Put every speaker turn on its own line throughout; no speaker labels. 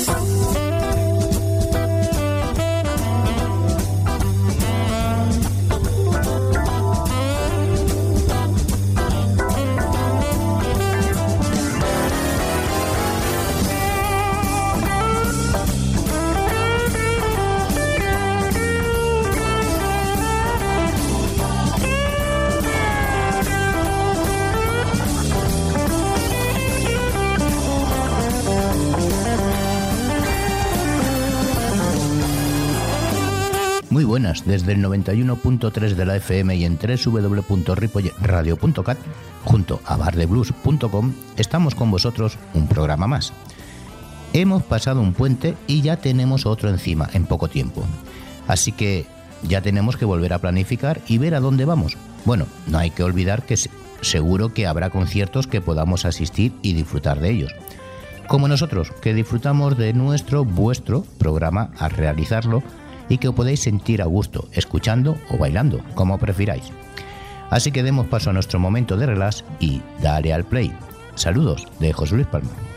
Yes. Desde el 91.3 de la FM y en www.ripoyradio.cat, junto a bardeblues.com, estamos con vosotros un programa más. Hemos pasado un puente y ya tenemos otro encima en poco tiempo. Así que ya tenemos que volver a planificar y ver a dónde vamos. Bueno, no hay que olvidar que seguro que habrá conciertos que podamos asistir y disfrutar de ellos. Como nosotros, que disfrutamos de nuestro, vuestro programa al realizarlo y que os podéis sentir a gusto escuchando o bailando, como prefiráis. Así que demos paso a nuestro momento de relax y dale al play. Saludos de José Luis Palma.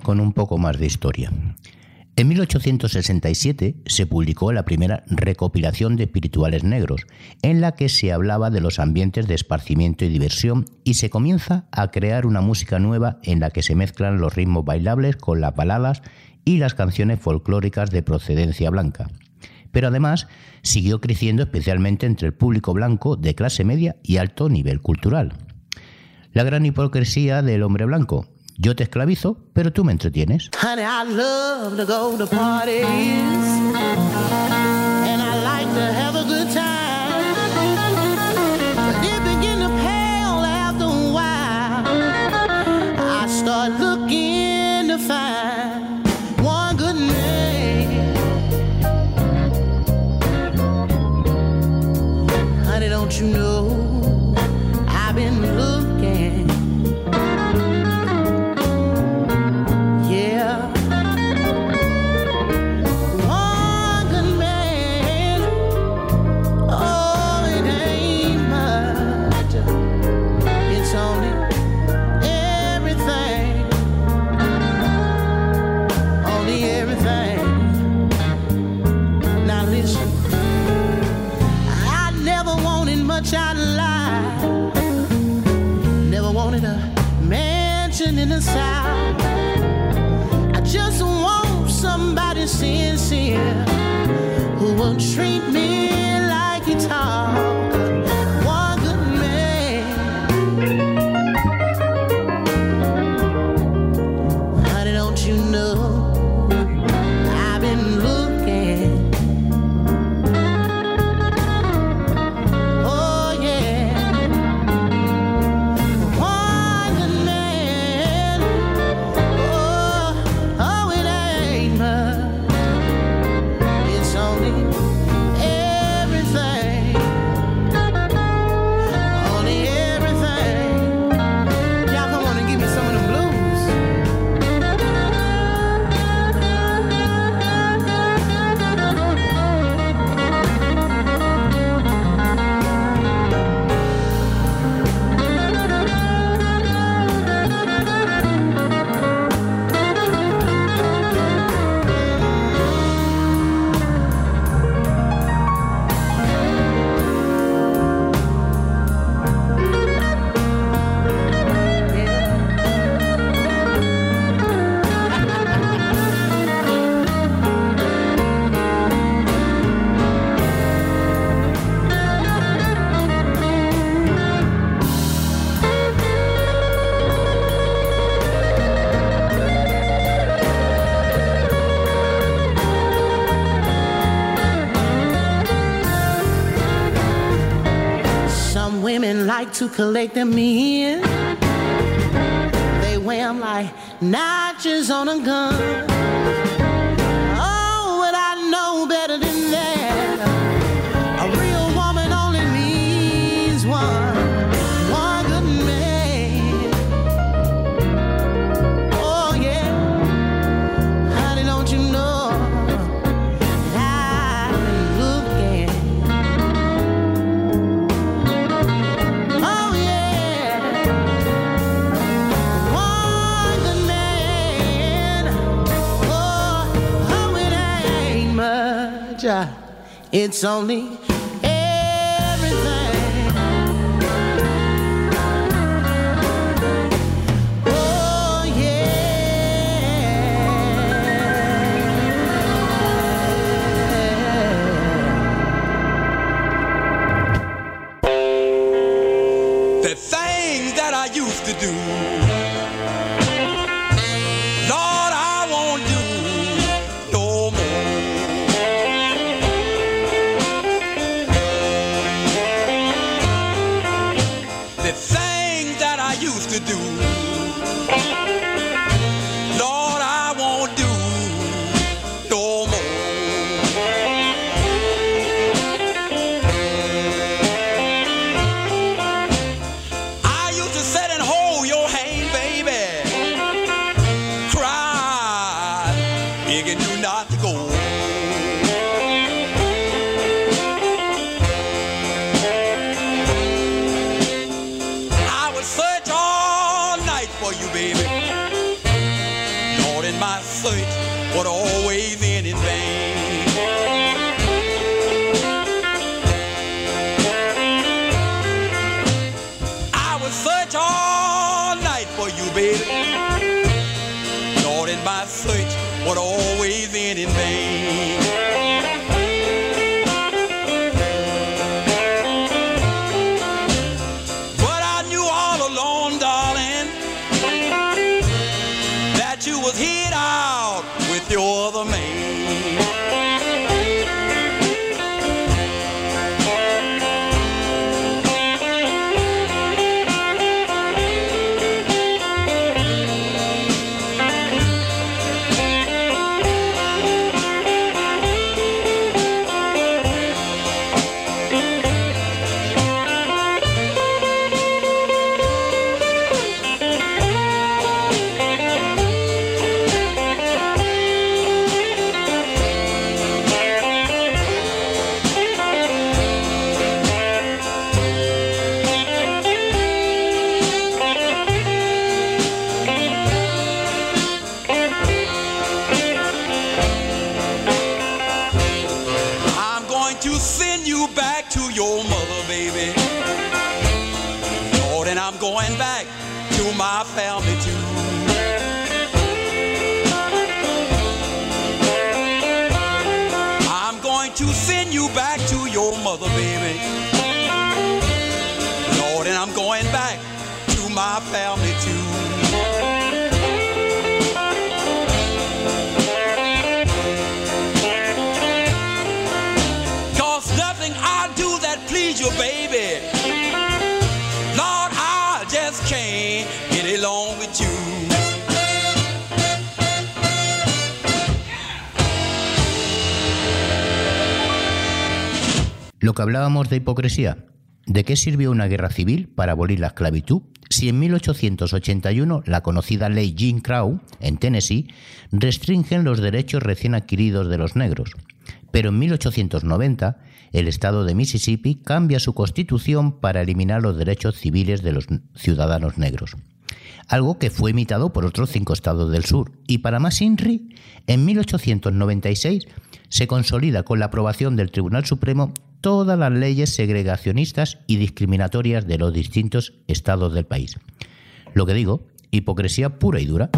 Con un poco más de historia. En 1867 se publicó la primera recopilación de espirituales negros, en la que se hablaba de los ambientes de esparcimiento y diversión y se comienza a crear una música nueva en la que se mezclan los ritmos bailables con las baladas y las canciones folclóricas de procedencia blanca. Pero además siguió creciendo especialmente entre el público blanco de clase media y alto nivel cultural. La gran hipocresía del hombre blanco, yo te esclavizo, pero tú me entretienes.
Honey, I love to go to parties. I just want somebody sincere who will treat me to collect them in. They wear 'em like notches on a gun. It's only
alone hablábamos de hipocresía. ¿De qué sirvió una guerra civil para abolir la esclavitud si en 1881 la conocida ley Jim Crow, en Tennessee, restringen los derechos recién adquiridos de los negros? Pero en 1890 el estado de Mississippi cambia su constitución para eliminar los derechos civiles de los ciudadanos negros. Algo que fue imitado por otros cinco estados del sur. Y para más INRI, en 1896 se consolida con la aprobación del Tribunal Supremo todas las leyes segregacionistas y discriminatorias de los distintos estados del país. Lo que digo, hipocresía pura y dura.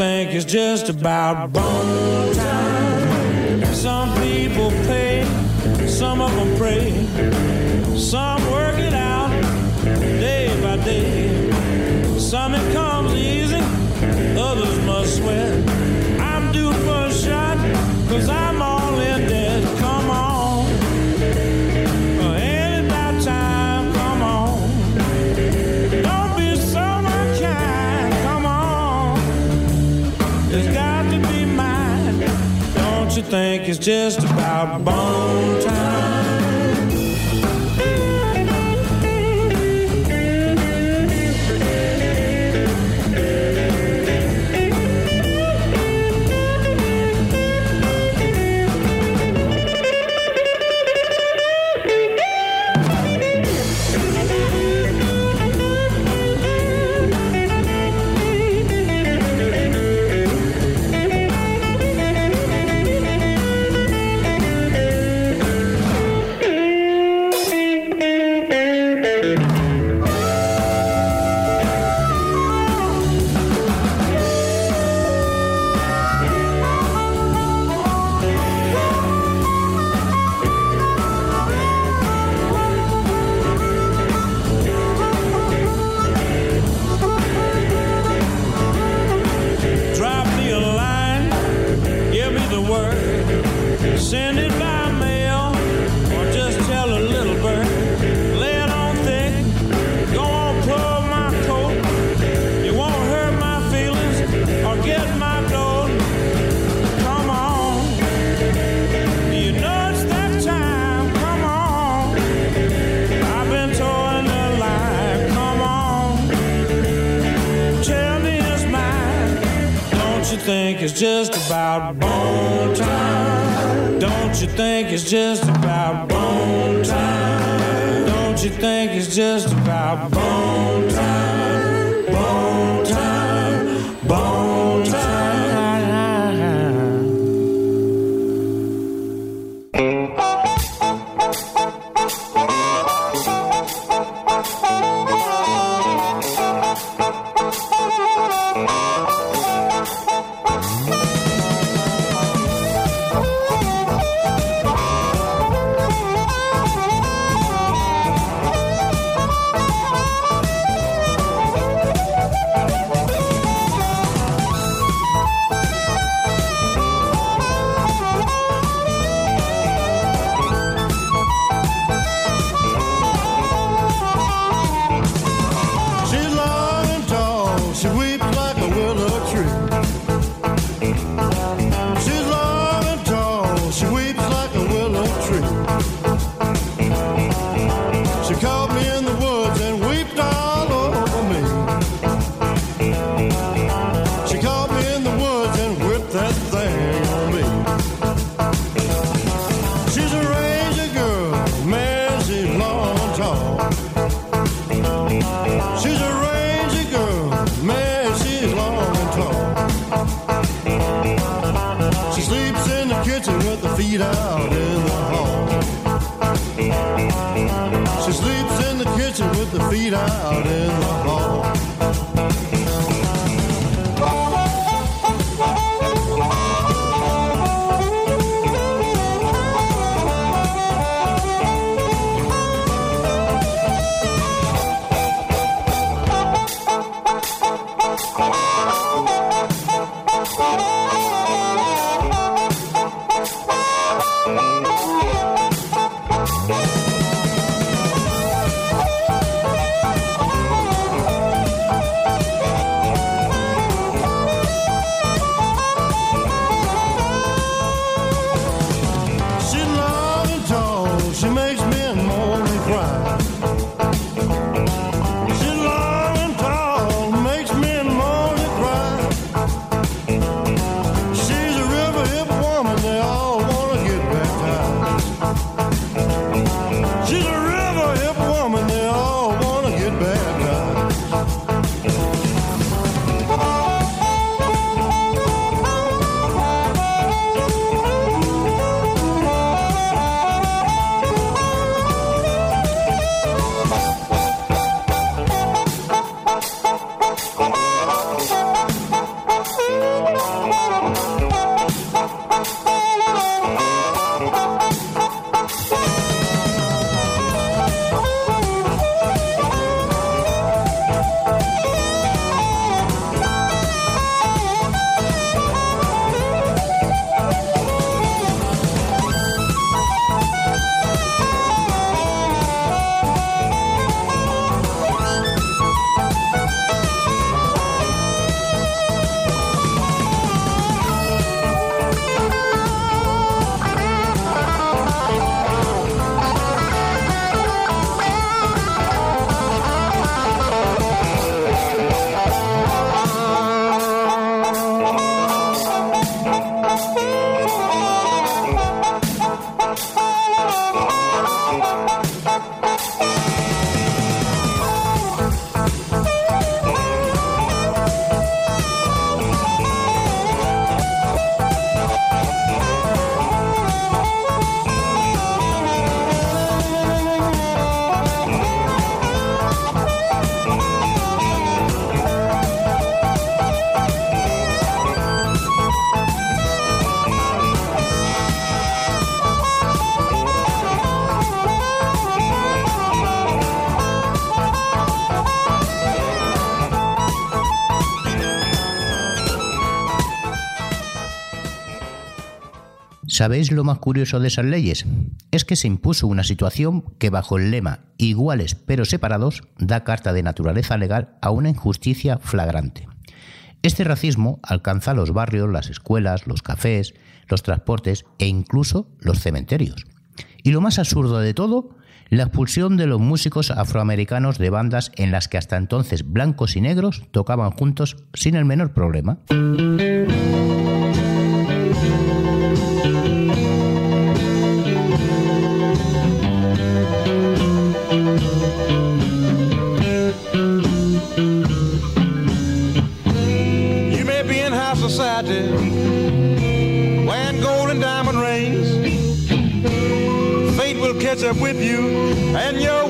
Think it's just about bone time? Some people pay, some of them pray, some It's got to be mine. Don't you think it's just about bone time?
Bye.
¿Sabéis lo más curioso de esas leyes? Es que se impuso una situación que bajo el lema iguales pero separados da carta de naturaleza legal a una injusticia flagrante. Este racismo alcanza los barrios, las escuelas, los cafés, los transportes e incluso los cementerios. Y lo más absurdo de todo, la expulsión de los músicos afroamericanos de bandas en las que hasta entonces blancos y negros tocaban juntos sin el menor problema.
worship with you and your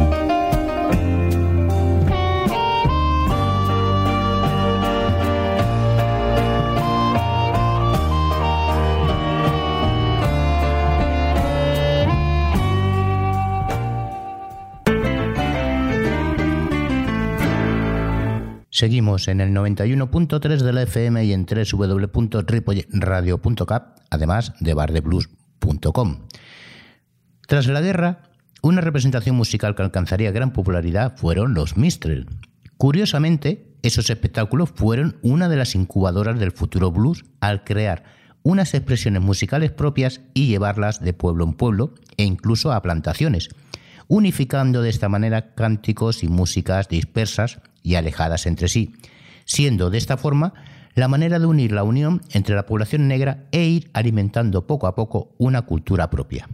Seguimos en el 91.3 de la FM y en www.ripoyradio.cap, además de bardeblues.com. Tras la guerra, una representación musical que alcanzaría gran popularidad fueron los Mistrel. Curiosamente, esos espectáculos fueron una de las incubadoras del futuro blues al crear unas expresiones musicales propias y llevarlas de pueblo en pueblo e incluso a plantaciones, unificando de esta manera cánticos y músicas dispersas y alejadas entre sí, siendo de esta forma la manera de unir la unión entre la población negra e ir alimentando poco a poco una cultura propia.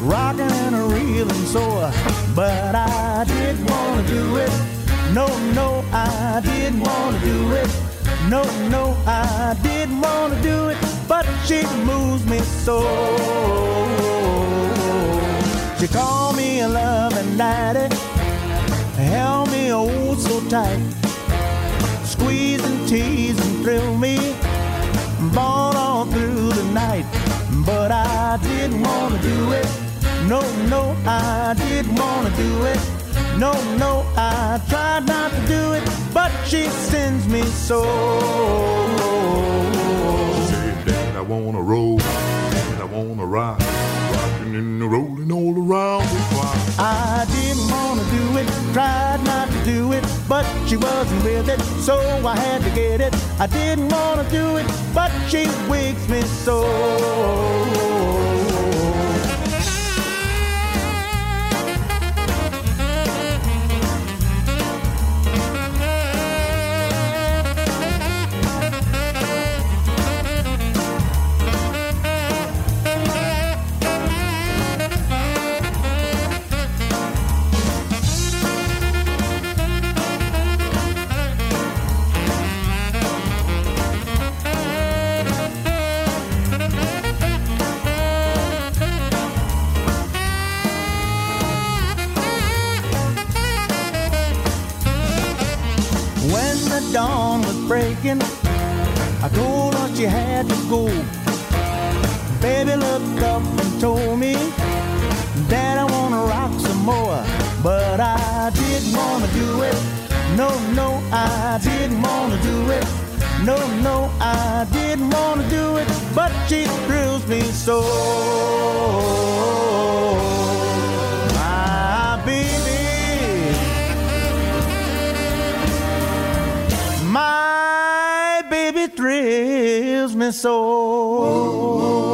Rocking and reeling sore. But I didn't wanna do it. No, no, I didn't wanna do it. No, no, I didn't wanna do it. But she moves me so. She called me a loving daddy, held me oh so tight squeeze and tease and thrill me, bought all through the night. But I didn't wanna do it. No, no, I didn't wanna do it. No, no, I tried not to do it, but she sends me so.
She said, Dad, I wanna roll, and I wanna rock, rocking and rolling all around the clock.
I didn't wanna do it, tried not to do it, but she wasn't with it, so I had to get it. I didn't wanna do it, but she wigs me so. She had to go. Baby looked up and told me that I wanna rock some more. But I didn't wanna do it. No, no, I didn't wanna do it. No, no, I didn't wanna do it. But she thrills me so. Thrills me so.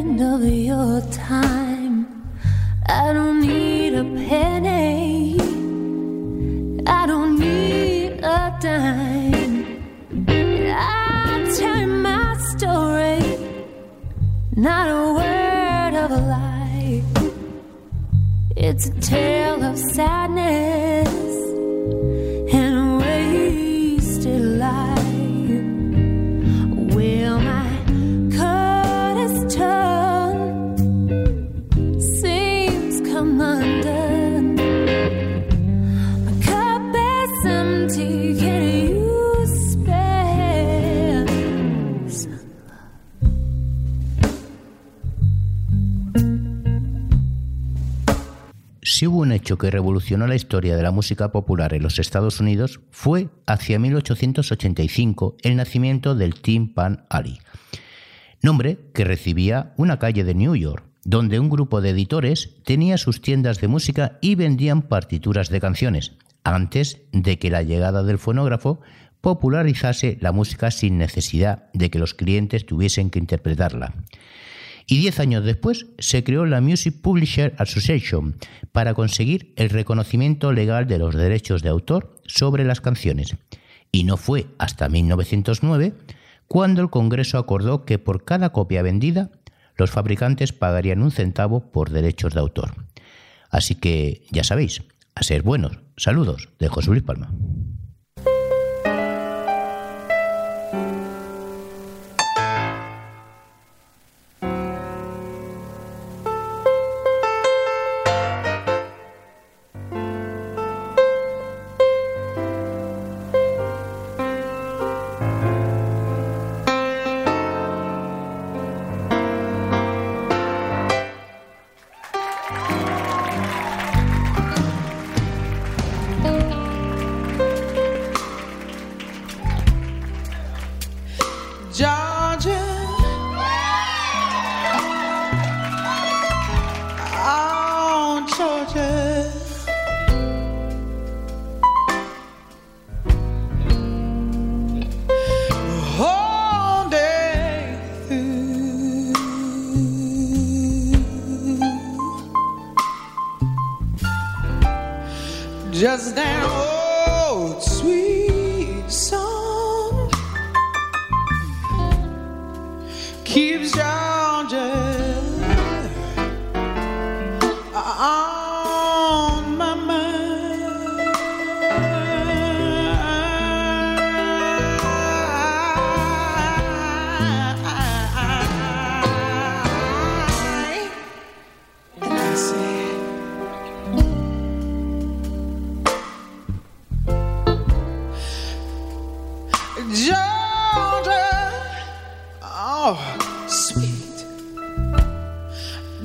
Second of your time.
Que revolucionó la historia de la música popular en los Estados Unidos, fue hacia 1885 el nacimiento del Tin Pan Alley, nombre que recibía una calle de New York, donde un grupo de editores tenía sus tiendas de música y vendían partituras de canciones, antes de que la llegada del fonógrafo popularizase la música sin necesidad de que los clientes tuviesen que interpretarla. Y diez años después se creó la Music Publisher Association para conseguir el reconocimiento legal de los derechos de autor sobre las canciones. Y no fue hasta 1909 cuando el Congreso acordó que por cada copia vendida los fabricantes pagarían un centavo por derechos de autor. Así que ya sabéis, a ser buenos. Saludos de José Luis Palma.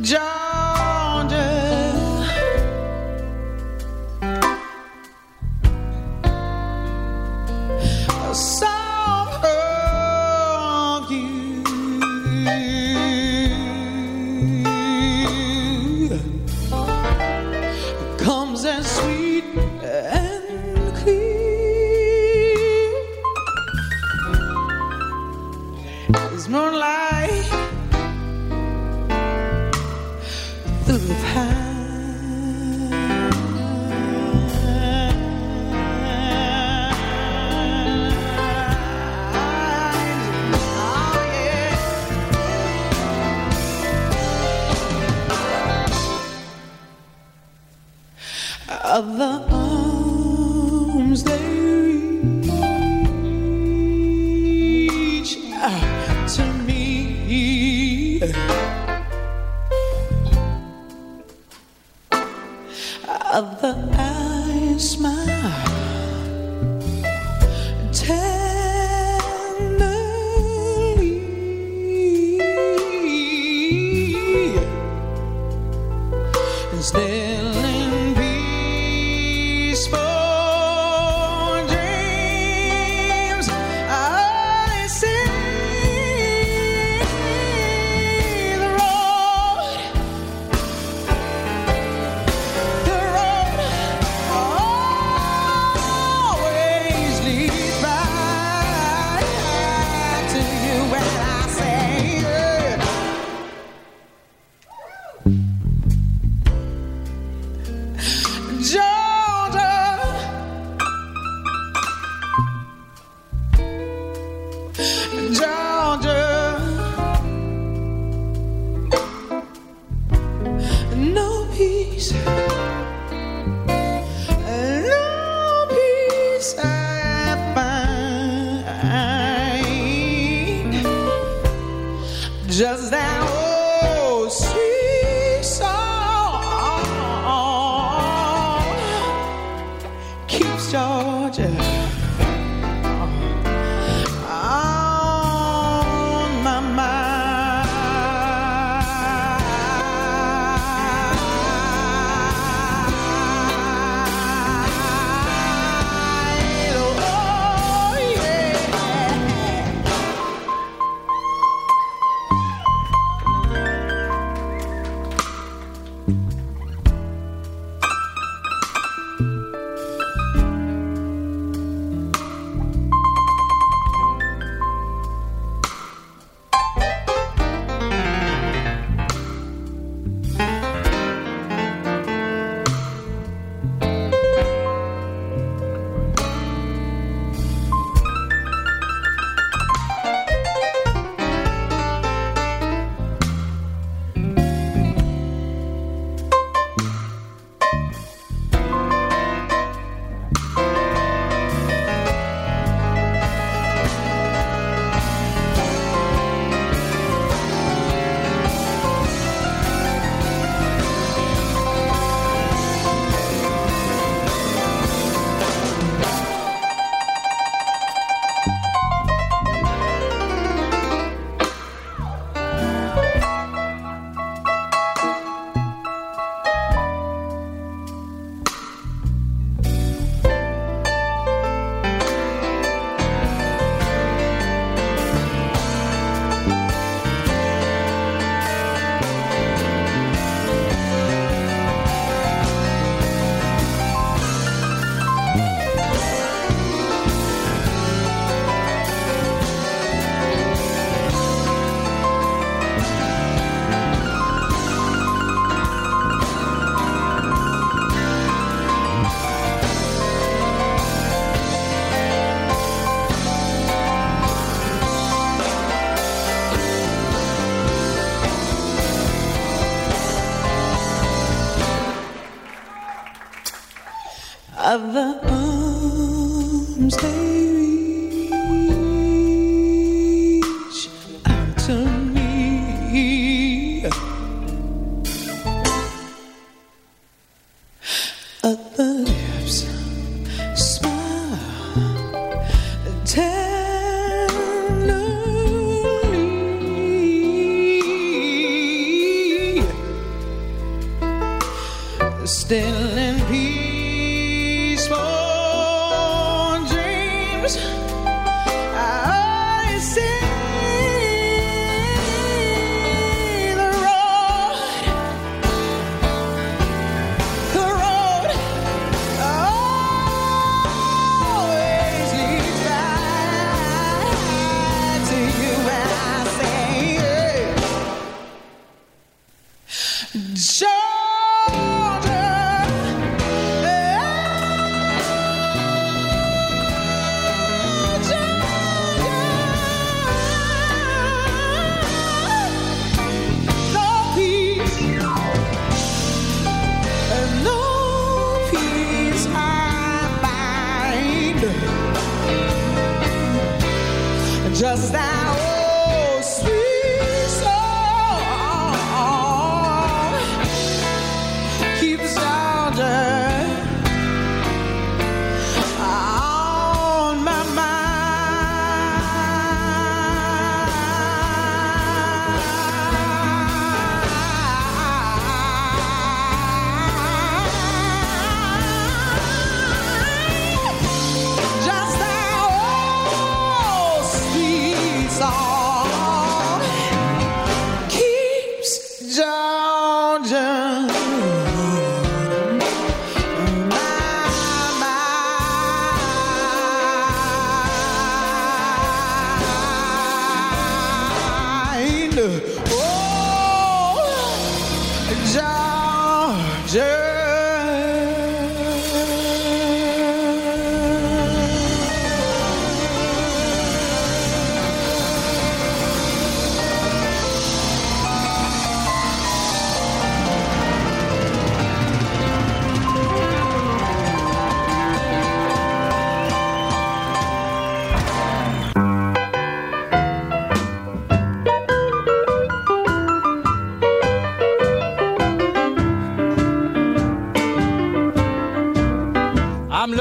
job.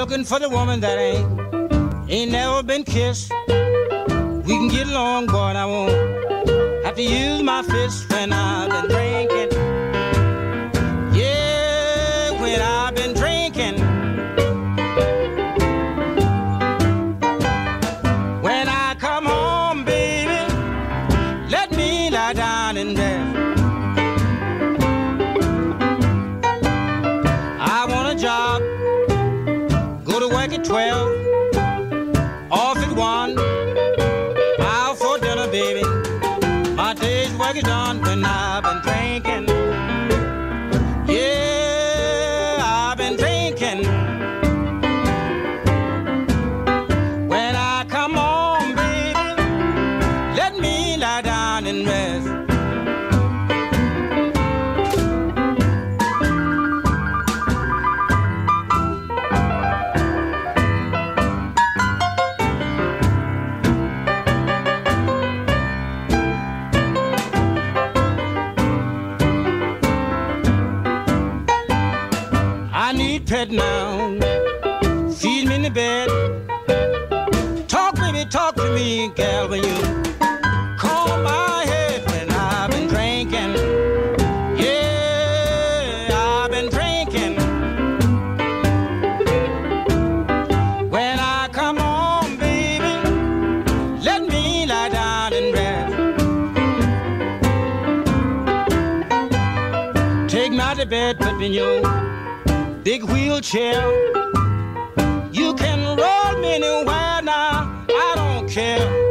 looking for the woman that ain't ain't never been kissed. We can get along, but I won't have to use my fist when I've been. lie down and rest. Take my to bed, put me in your big wheelchair. You can roll me anywhere now, I don't care.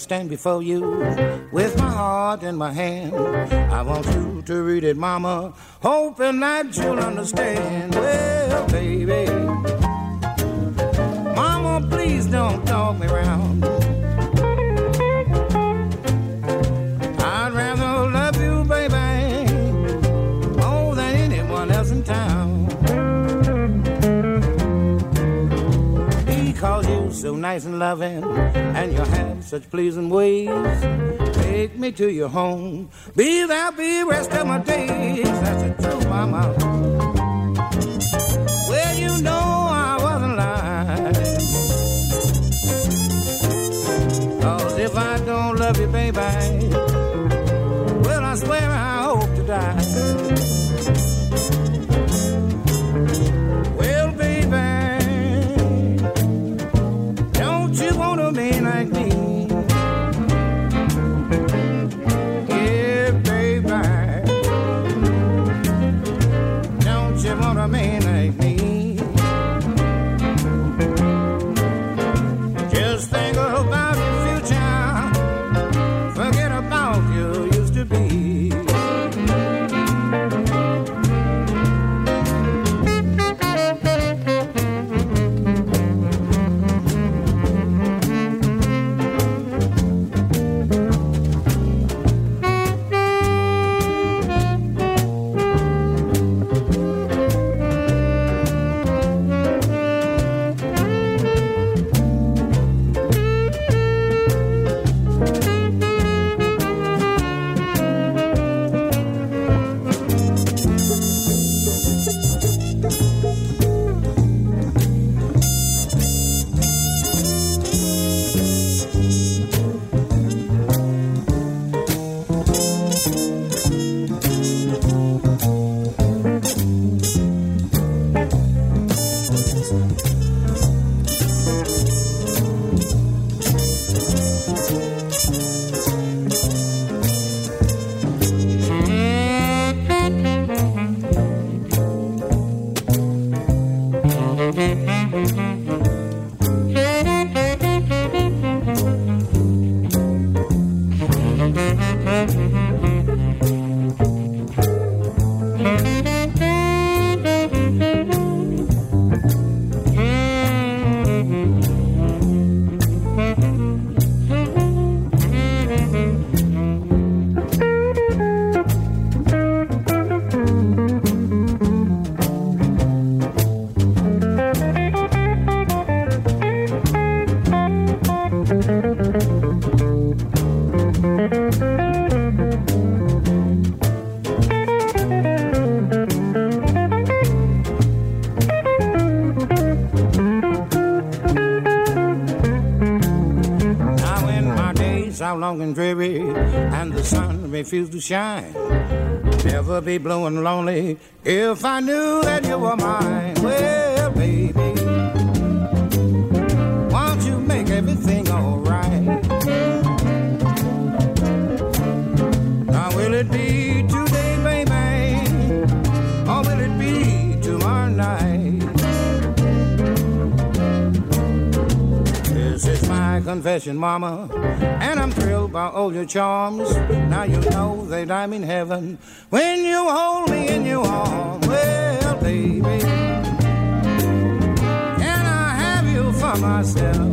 Stand before you with my heart in my hand. I want you to read it, Mama, hoping that you'll understand. Well, baby, Mama, please don't talk me round. I'd rather love you, baby, more than anyone else in town. Because you're so nice and loving, and you have such pleasing ways. Take me to your home, be there, be rest of my days. That's the truth, mama. Well, you know I wasn't lying. Cause if I don't love you, baby, sun refused to shine, never be and lonely if I knew that you were mine. Well, baby, won't you make everything alright? Now will it be today, baby, or will it be tomorrow night? This is my confession, mama, thrilled by all your charms. Now you know that I'm in heaven when you hold me in your arms. Well, baby, can I have you for myself?